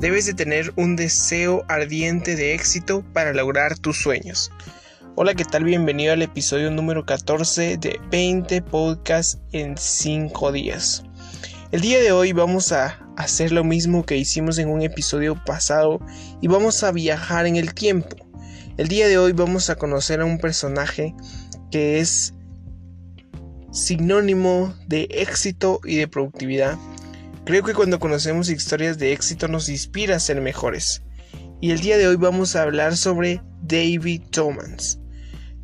debes de tener un deseo ardiente de éxito para lograr tus sueños. Hola, ¿qué tal? Bienvenido al episodio número 14 de 20 podcasts en 5 días. El día de hoy vamos a hacer lo mismo que hicimos en un episodio pasado y vamos a viajar en el tiempo. El día de hoy vamos a conocer a un personaje que es sinónimo de éxito y de productividad Creo que cuando conocemos historias de éxito nos inspira a ser mejores. Y el día de hoy vamos a hablar sobre David Thomas.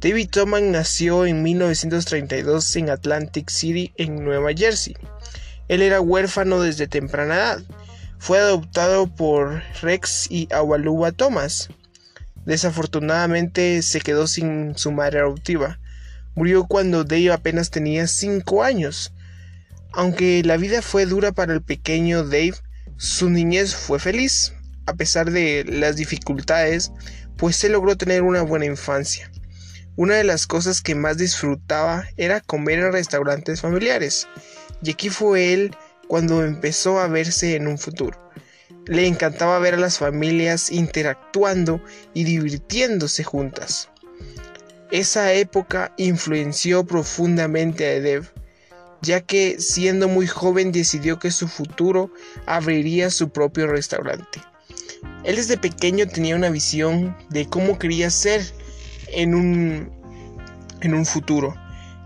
David Thomas nació en 1932 en Atlantic City, en Nueva Jersey. Él era huérfano desde temprana edad. Fue adoptado por Rex y Awaluba Thomas. Desafortunadamente se quedó sin su madre adoptiva. Murió cuando Dave apenas tenía 5 años. Aunque la vida fue dura para el pequeño Dave, su niñez fue feliz, a pesar de las dificultades, pues se logró tener una buena infancia. Una de las cosas que más disfrutaba era comer en restaurantes familiares, y aquí fue él cuando empezó a verse en un futuro. Le encantaba ver a las familias interactuando y divirtiéndose juntas. Esa época influenció profundamente a Dave, ya que siendo muy joven decidió que su futuro abriría su propio restaurante. Él desde pequeño tenía una visión de cómo quería ser en un, en un futuro.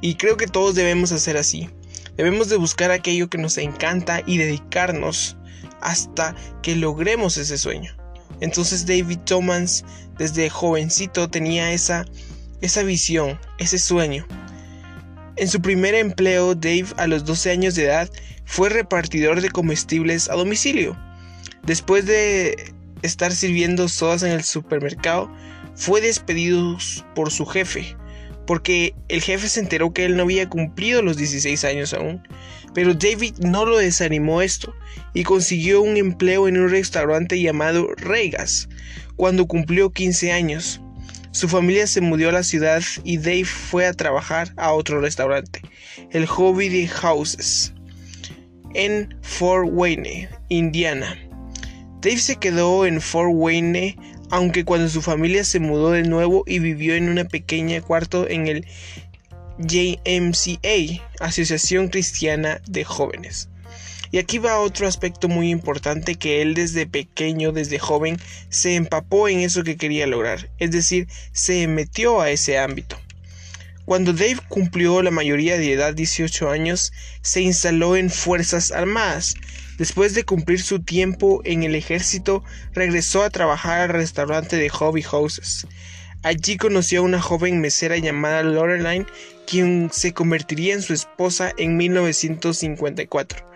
Y creo que todos debemos hacer así. Debemos de buscar aquello que nos encanta y dedicarnos hasta que logremos ese sueño. Entonces David Thomas desde jovencito tenía esa, esa visión, ese sueño. En su primer empleo, Dave a los 12 años de edad fue repartidor de comestibles a domicilio. Después de estar sirviendo sodas en el supermercado, fue despedido por su jefe, porque el jefe se enteró que él no había cumplido los 16 años aún. Pero David no lo desanimó esto y consiguió un empleo en un restaurante llamado Regas cuando cumplió 15 años. Su familia se mudó a la ciudad y Dave fue a trabajar a otro restaurante, el Hobby Houses, en Fort Wayne, Indiana. Dave se quedó en Fort Wayne aunque cuando su familia se mudó de nuevo y vivió en una pequeña cuarto en el JMCA, Asociación Cristiana de Jóvenes. Y aquí va otro aspecto muy importante que él desde pequeño, desde joven, se empapó en eso que quería lograr, es decir, se metió a ese ámbito. Cuando Dave cumplió la mayoría de edad, 18 años, se instaló en Fuerzas Armadas. Después de cumplir su tiempo en el ejército, regresó a trabajar al restaurante de Hobby Houses. Allí conoció a una joven mesera llamada Loreline, quien se convertiría en su esposa en 1954.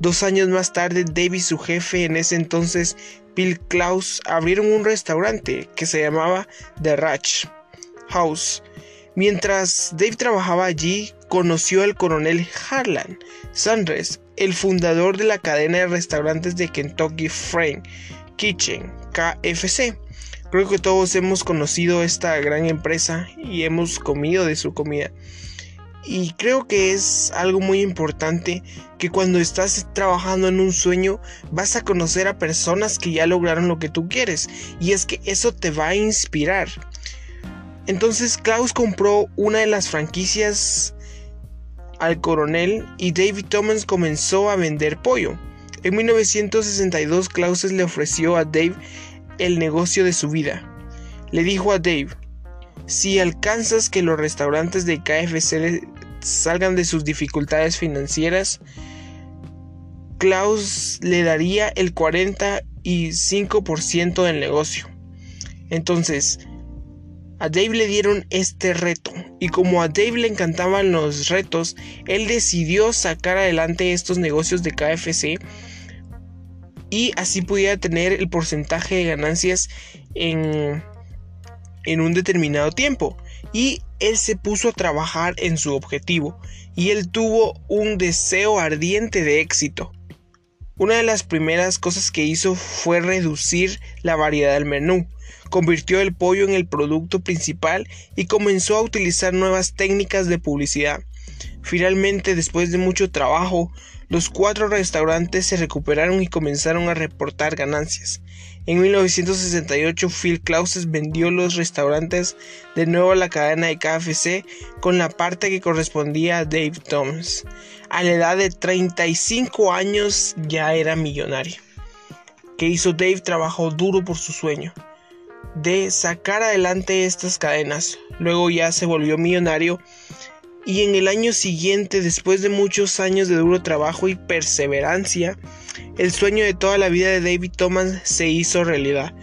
Dos años más tarde, Dave y su jefe, en ese entonces Bill Klaus, abrieron un restaurante que se llamaba The Ratch House. Mientras Dave trabajaba allí, conoció al coronel Harlan Sanders, el fundador de la cadena de restaurantes de Kentucky Fried Kitchen, KFC. Creo que todos hemos conocido esta gran empresa y hemos comido de su comida. Y creo que es algo muy importante que cuando estás trabajando en un sueño vas a conocer a personas que ya lograron lo que tú quieres. Y es que eso te va a inspirar. Entonces Klaus compró una de las franquicias al coronel y David Thomas comenzó a vender pollo. En 1962 Klaus le ofreció a Dave el negocio de su vida. Le dijo a Dave, si alcanzas que los restaurantes de KFC salgan de sus dificultades financieras, Klaus le daría el 45% del negocio. Entonces, a Dave le dieron este reto y como a Dave le encantaban los retos, él decidió sacar adelante estos negocios de KFC y así pudiera tener el porcentaje de ganancias en, en un determinado tiempo. Y él se puso a trabajar en su objetivo y él tuvo un deseo ardiente de éxito. Una de las primeras cosas que hizo fue reducir la variedad del menú, convirtió el pollo en el producto principal y comenzó a utilizar nuevas técnicas de publicidad. Finalmente, después de mucho trabajo, los cuatro restaurantes se recuperaron y comenzaron a reportar ganancias. En 1968, Phil Clauses vendió los restaurantes de nuevo a la cadena de KFC con la parte que correspondía a Dave Thomas. A la edad de 35 años ya era millonario. ¿Qué hizo Dave? Trabajó duro por su sueño de sacar adelante estas cadenas. Luego ya se volvió millonario y en el año siguiente, después de muchos años de duro trabajo y perseverancia, el sueño de toda la vida de David Thomas se hizo realidad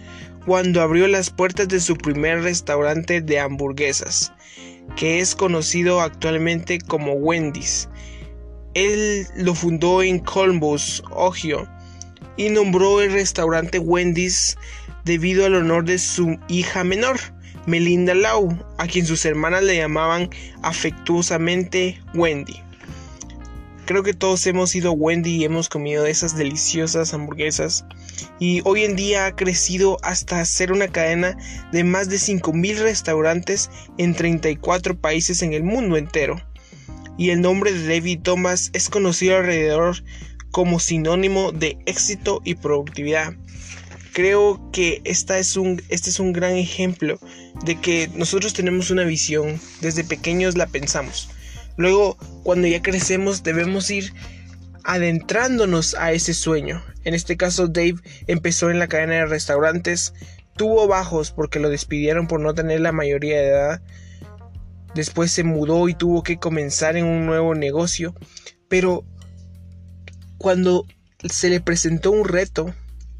cuando abrió las puertas de su primer restaurante de hamburguesas, que es conocido actualmente como Wendy's. Él lo fundó en Columbus, Ohio, y nombró el restaurante Wendy's debido al honor de su hija menor, Melinda Lau, a quien sus hermanas le llamaban afectuosamente Wendy. Creo que todos hemos ido Wendy y hemos comido esas deliciosas hamburguesas. Y hoy en día ha crecido hasta ser una cadena de más de 5.000 restaurantes en 34 países en el mundo entero. Y el nombre de David Thomas es conocido alrededor como sinónimo de éxito y productividad creo que esta es un, este es un gran ejemplo de que nosotros tenemos una visión, desde pequeños la pensamos. Luego, cuando ya crecemos, debemos ir adentrándonos a ese sueño. En este caso, Dave empezó en la cadena de restaurantes, tuvo bajos porque lo despidieron por no tener la mayoría de edad. Después se mudó y tuvo que comenzar en un nuevo negocio. Pero cuando se le presentó un reto,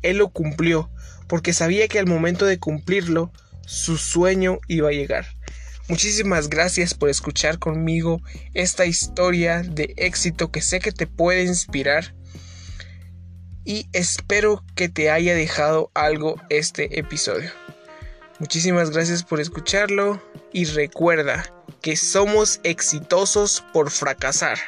él lo cumplió, porque sabía que al momento de cumplirlo, su sueño iba a llegar. Muchísimas gracias por escuchar conmigo esta historia de éxito que sé que te puede inspirar y espero que te haya dejado algo este episodio. Muchísimas gracias por escucharlo y recuerda que somos exitosos por fracasar.